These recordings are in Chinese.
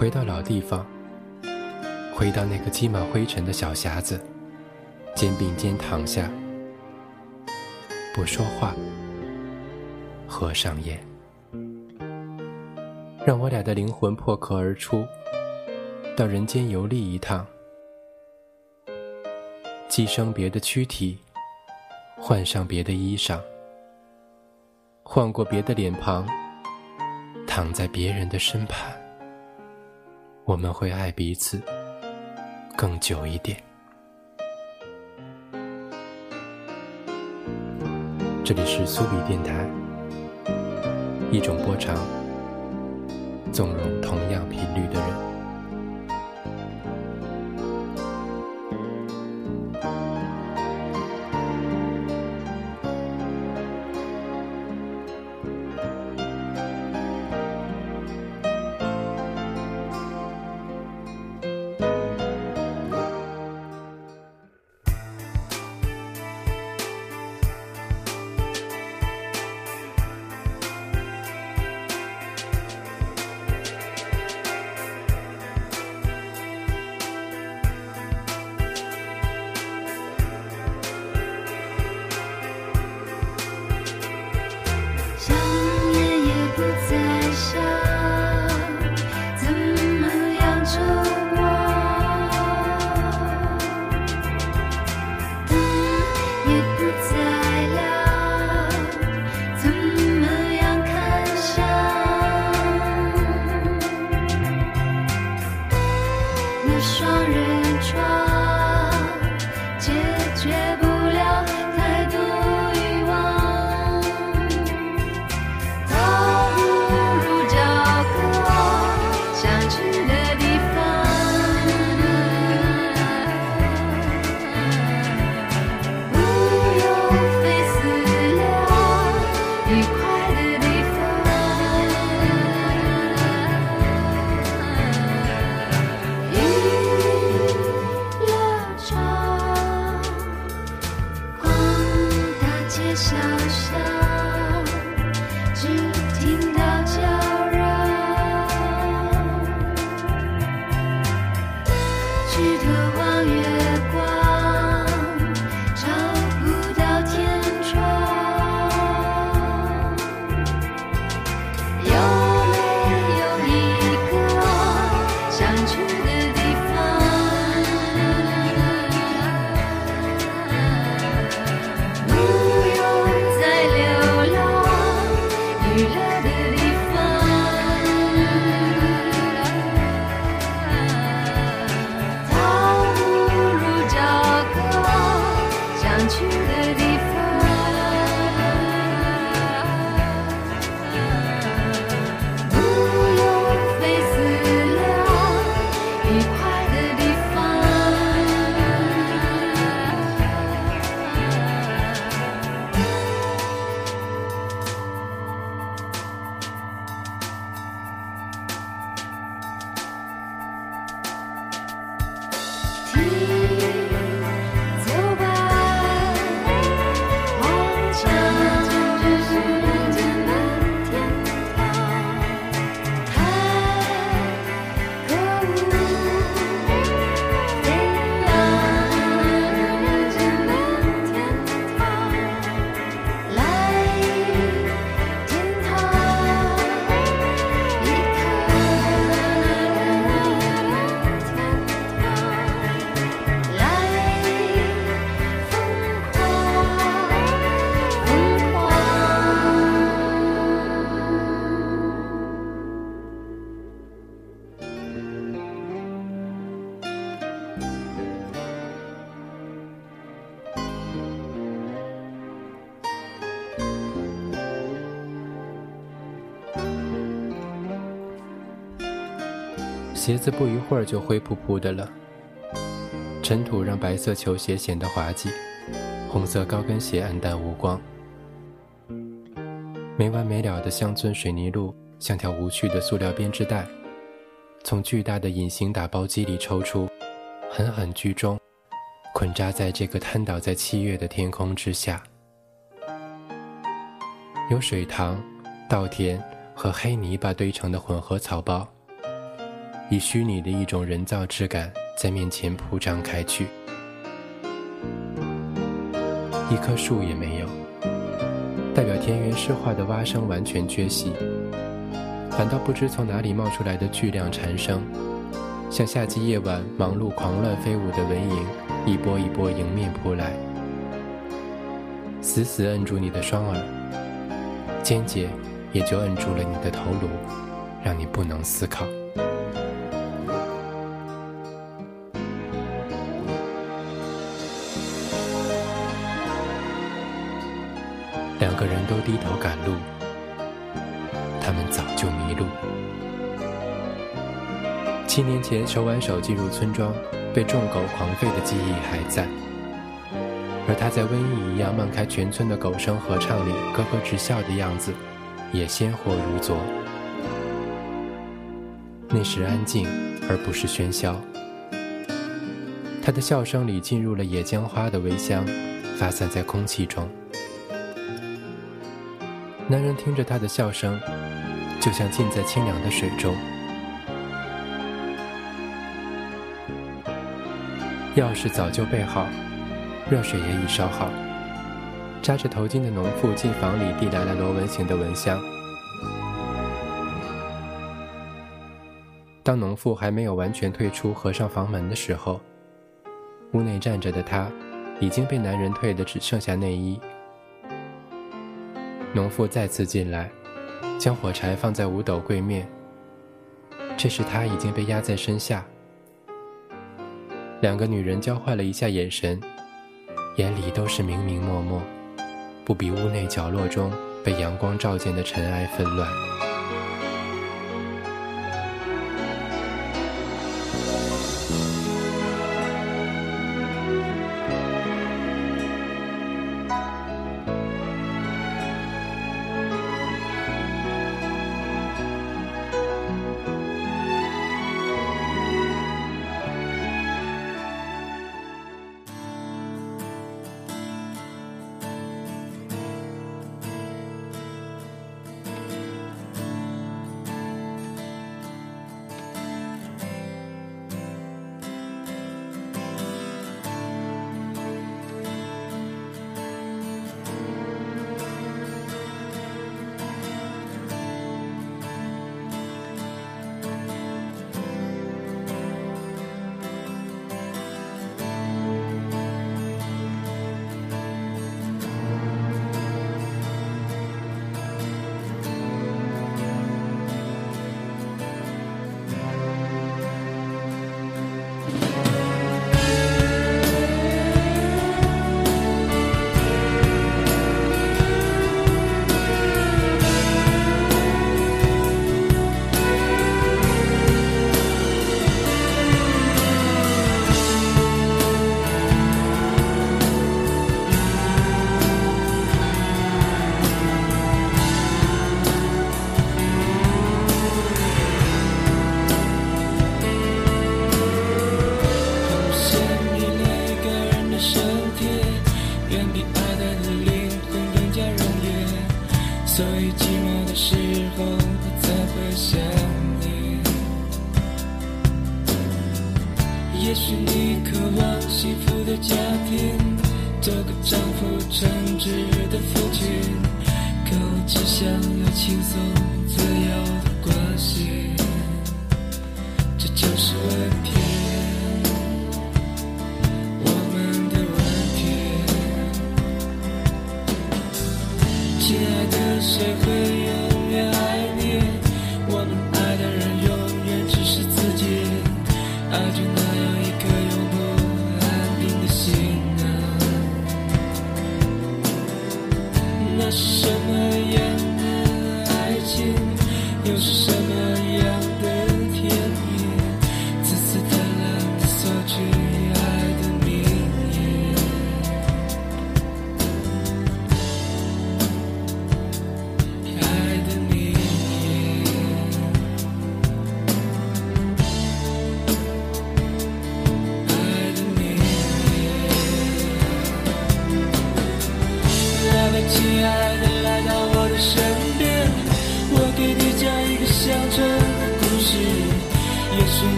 回到老地方，回到那个积满灰尘的小匣子，肩并肩躺下，不说话，合上眼，让我俩的灵魂破壳而出，到人间游历一趟，寄生别的躯体，换上别的衣裳，换过别的脸庞，躺在别人的身畔。我们会爱彼此更久一点。这里是苏比电台，一种波长纵容同样频率的人。渴望月光。tea. 鞋子不一会儿就灰扑扑的了，尘土让白色球鞋显得滑稽，红色高跟鞋黯淡无光。没完没了的乡村水泥路像条无趣的塑料编织袋，从巨大的隐形打包机里抽出，狠狠居中，捆扎在这个瘫倒在七月的天空之下。有水塘、稻田和黑泥巴堆成的混合草包。以虚拟的一种人造质感在面前铺张开去。一棵树也没有，代表田园诗画的蛙声完全缺席，反倒不知从哪里冒出来的巨量蝉声，像夏季夜晚忙碌狂乱飞舞的蚊蝇，一波一波迎面扑来，死死摁住你的双耳，尖节也就摁住了你的头颅，让你不能思考。七年前手挽手进入村庄，被众狗狂吠的记忆还在，而他在瘟疫一样漫开全村的狗声合唱里咯咯直笑的样子，也鲜活如昨。那时安静，而不是喧嚣。他的笑声里进入了野姜花的微香，发散在空气中。男人听着她的笑声，就像浸在清凉的水中。钥匙早就备好，热水也已烧好。扎着头巾的农妇进房里递来了螺纹形的蚊香。当农妇还没有完全退出、合上房门的时候，屋内站着的她，已经被男人褪的只剩下内衣。农妇再次进来，将火柴放在五斗柜面。这时她已经被压在身下。两个女人交换了一下眼神，眼里都是明明默默，不比屋内角落中被阳光照见的尘埃纷乱。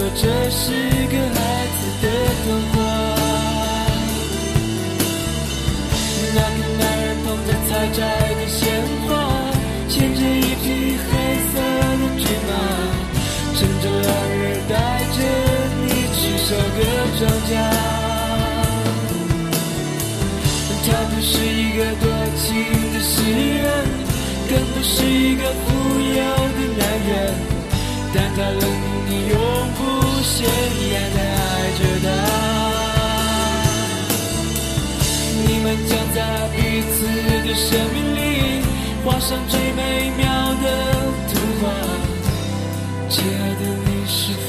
说这是个孩子的童话。那个男人捧着采摘的鲜花，牵着一匹黑色的骏马，趁着落日带着你去收割庄稼。他不是一个多情的诗人，更不是一个富有的男人，但他冷你永不显眼的爱着他。你们将在彼此的生命里画上最美妙的图画。亲爱的，你是否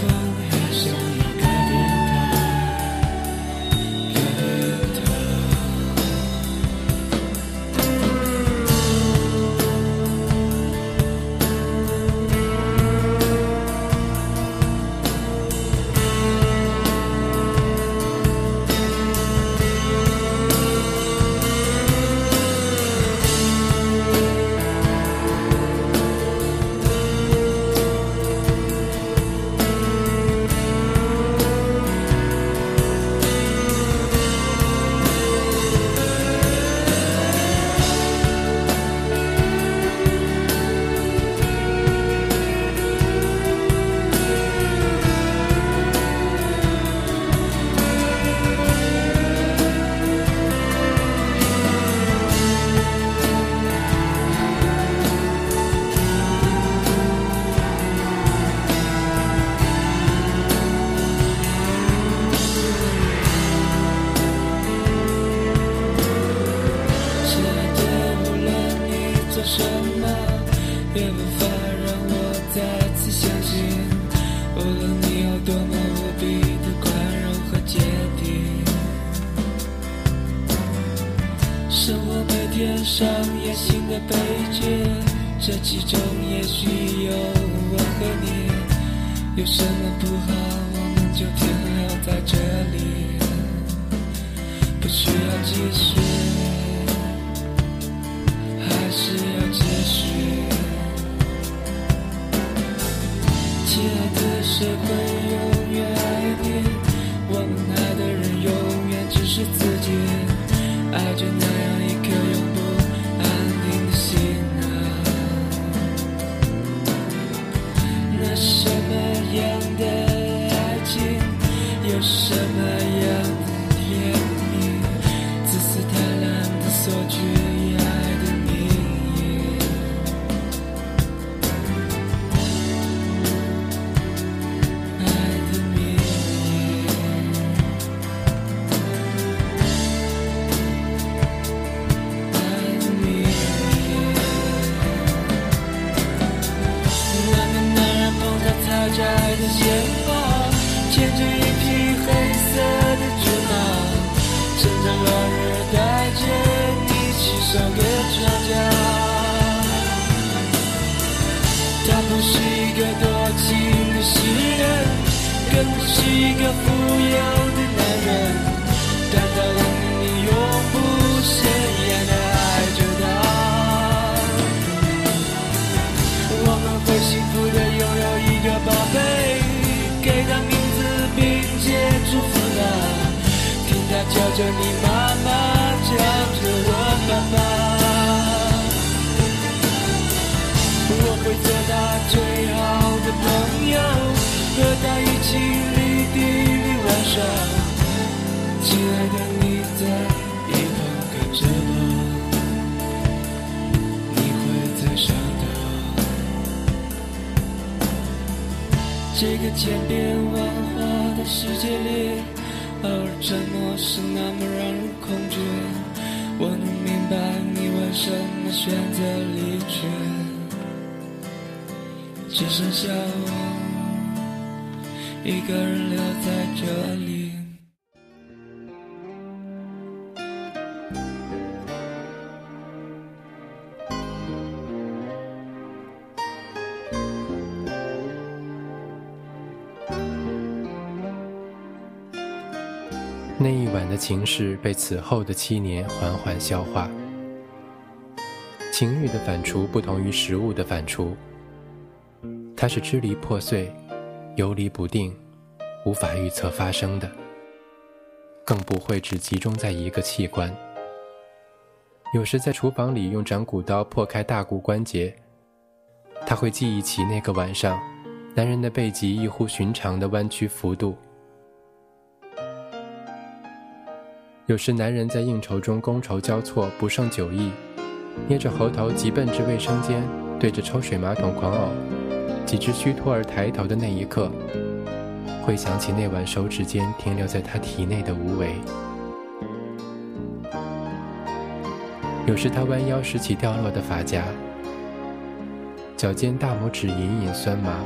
着你妈妈，叫着我爸爸。我会做他最好的朋友，和他一起绿地里玩耍。亲爱的，你在一旁看着吧，你会在想他。这个千变万化的世界里，偶尔沉默是那么让人恐惧。我能明白你为什么选择离去，只剩下我一个人留在这里。那一晚的情事被此后的七年缓缓消化。情欲的反刍不同于食物的反刍，它是支离破碎、游离不定、无法预测发生的，更不会只集中在一个器官。有时在厨房里用斩骨刀破开大骨关节，他会记忆起那个晚上，男人的背脊异乎寻常的弯曲幅度。有时男人在应酬中觥筹交错，不胜酒意，捏着喉头急奔至卫生间，对着抽水马桶狂呕，几只虚脱而抬头的那一刻，会想起那晚手指间停留在他体内的无为。有时他弯腰拾起掉落的发夹，脚尖大拇指隐隐酸麻。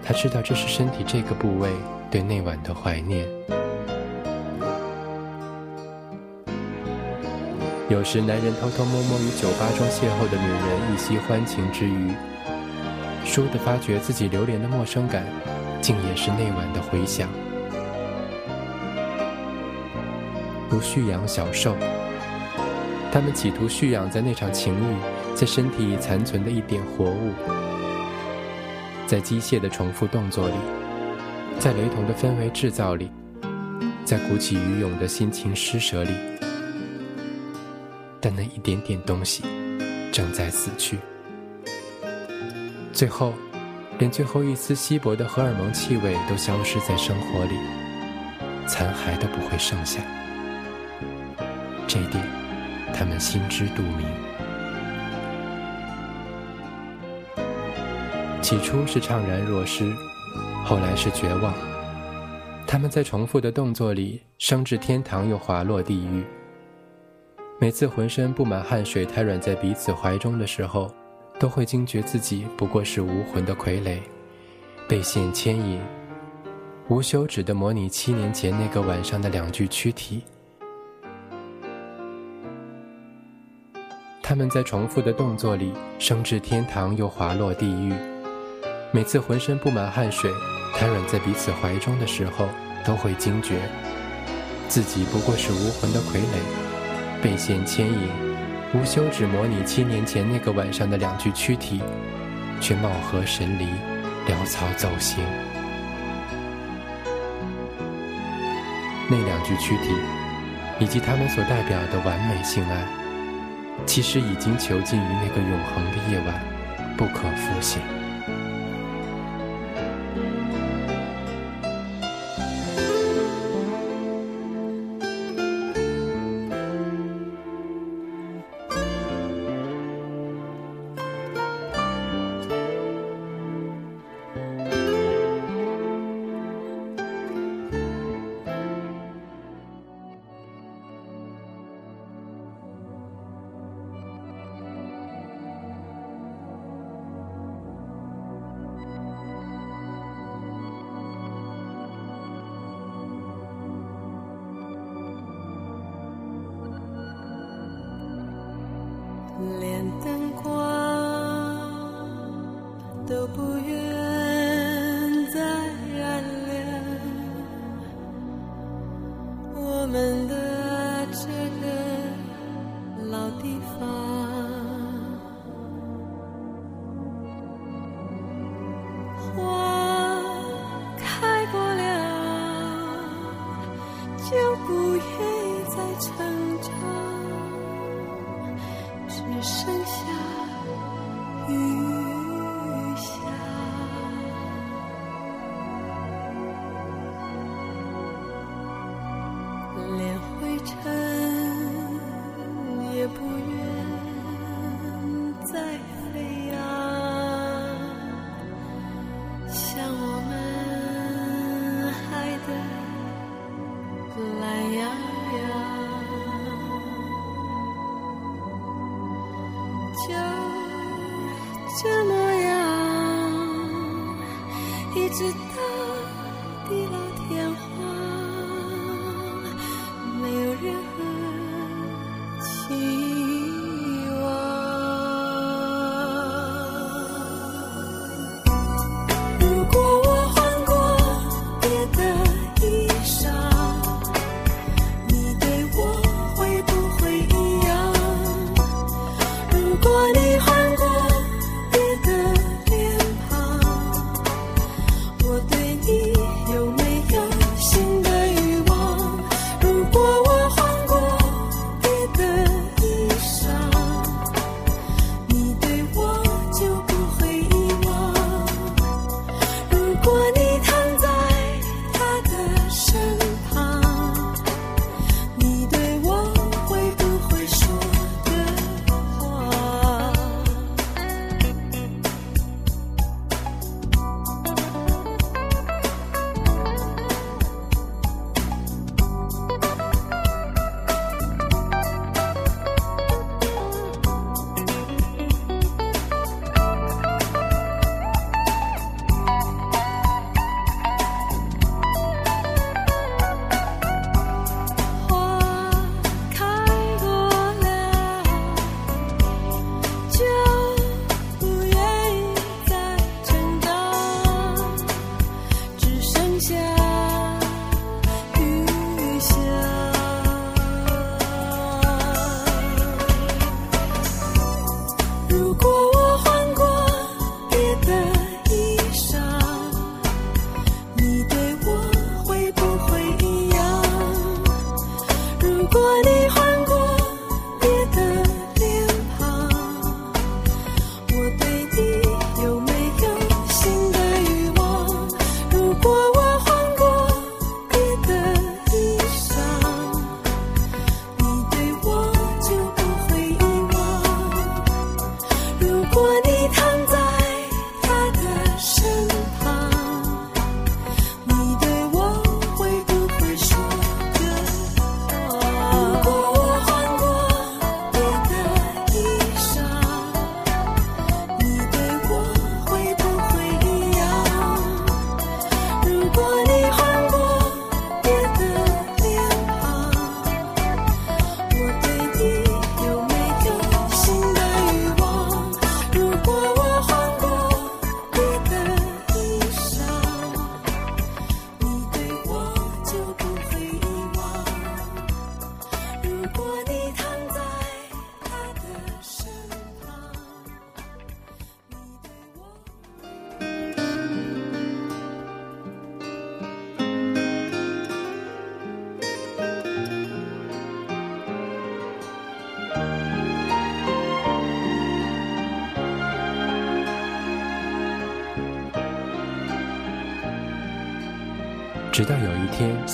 他知道这是身体这个部位对那晚的怀念。有时男人偷偷摸摸与酒吧中邂逅的女人一夕欢情之余，倏地发觉自己流连的陌生感，竟也是那晚的回响，如蓄养小兽。他们企图蓄养在那场情欲在身体里残存的一点活物，在机械的重复动作里，在雷同的氛围制造里，在鼓起鱼涌的心情施舍里，但那一点点东西正在死去，最后，连最后一丝稀薄的荷尔蒙气味都消失在生活里，残骸都不会剩下。这一点。他们心知肚明。起初是怅然若失，后来是绝望。他们在重复的动作里升至天堂，又滑落地狱。每次浑身布满汗水、瘫软在彼此怀中的时候，都会惊觉自己不过是无魂的傀儡，被线牵引，无休止的模拟七年前那个晚上的两具躯体。他们在重复的动作里升至天堂，又滑落地狱。每次浑身布满汗水、瘫软在彼此怀中的时候，都会惊觉自己不过是无魂的傀儡，被线牵引，无休止模拟七年前那个晚上的两具躯体，却貌合神离，潦草走形。那两具躯体，以及他们所代表的完美性爱。其实已经囚禁于那个永恒的夜晚，不可复醒。我下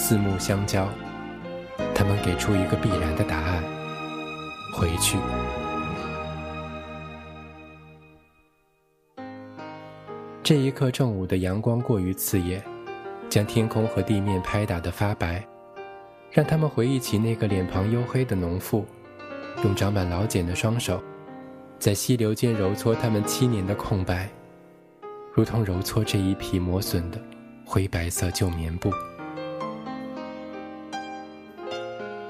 四目相交，他们给出一个必然的答案：回去。这一刻，正午的阳光过于刺眼，将天空和地面拍打得发白，让他们回忆起那个脸庞黝黑的农妇，用长满老茧的双手，在溪流间揉搓他们七年的空白，如同揉搓这一匹磨损的灰白色旧棉布。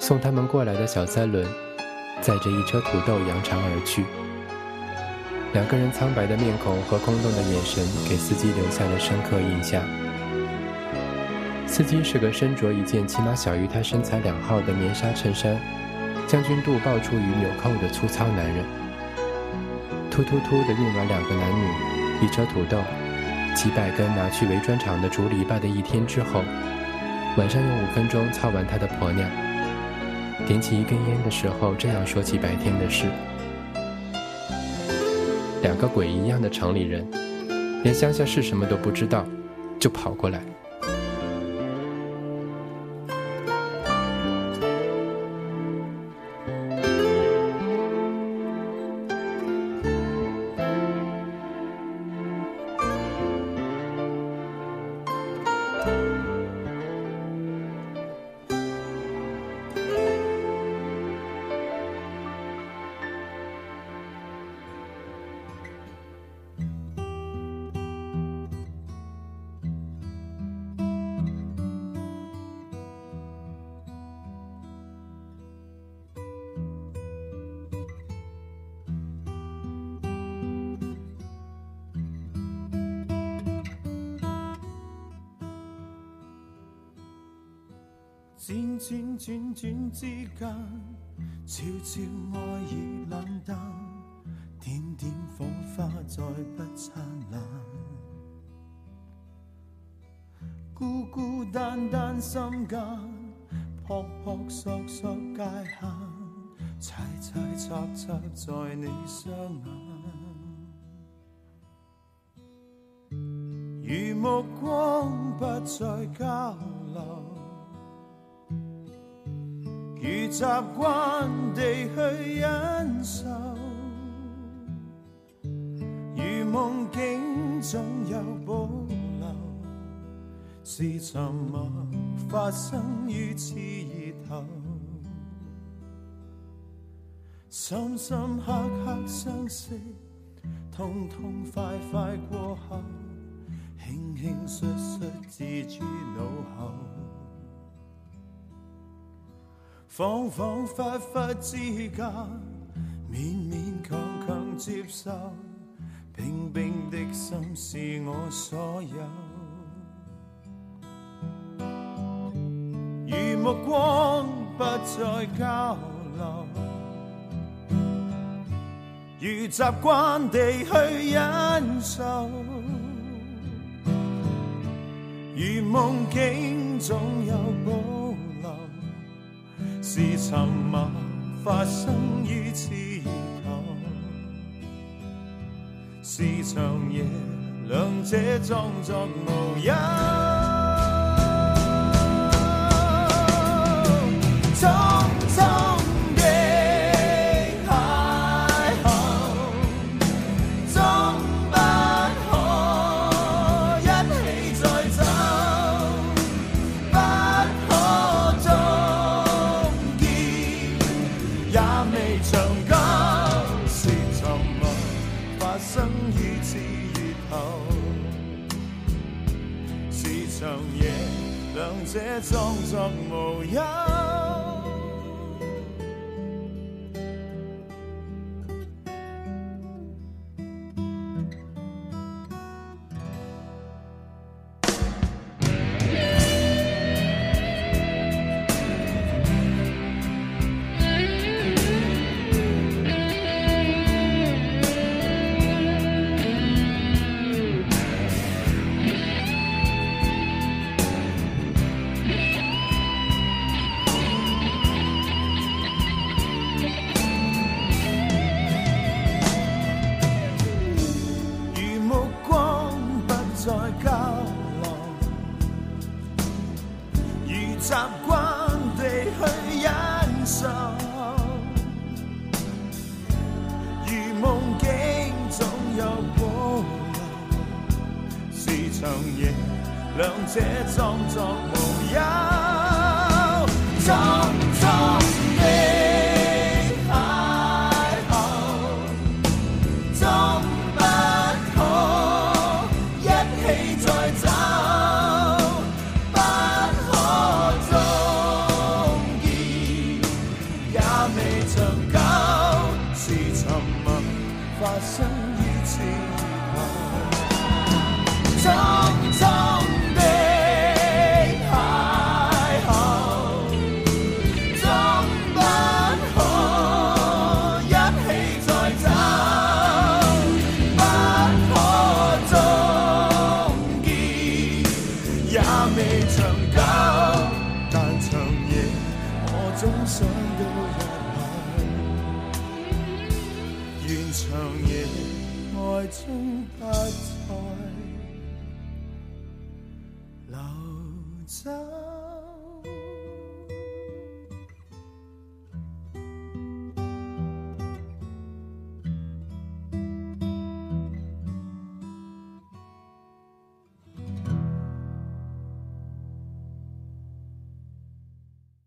送他们过来的小三轮，载着一车土豆扬长而去。两个人苍白的面孔和空洞的眼神，给司机留下了深刻印象。司机是个身着一件起码小于他身材两号的棉纱衬衫，将军肚爆出于纽扣的粗糙男人。突突突的运完两个男女，一车土豆，几百根拿去围砖厂的竹篱笆的一天之后，晚上用五分钟操完他的婆娘。点起一根烟的时候，这样说起白天的事。两个鬼一样的城里人，连乡下是什么都不知道，就跑过来。转转转转之间，悄悄爱意冷淡，点点火花再不灿烂，孤孤单单心间，扑扑索索界限，猜猜测测在你双眼，如目光不再交。如习惯地去忍受，如梦境总有保留，是沉默发生于刺热头，深深刻刻相识，痛痛快快过后，轻轻率率置诸脑后。恍恍惚惚之间，勉勉强强接受，冰冰的心是我所有。如目光不再交流，如习惯地去忍受，如梦境总有保。是沉默发生于刺头，是长夜，两者装作无忧。默发生于此后。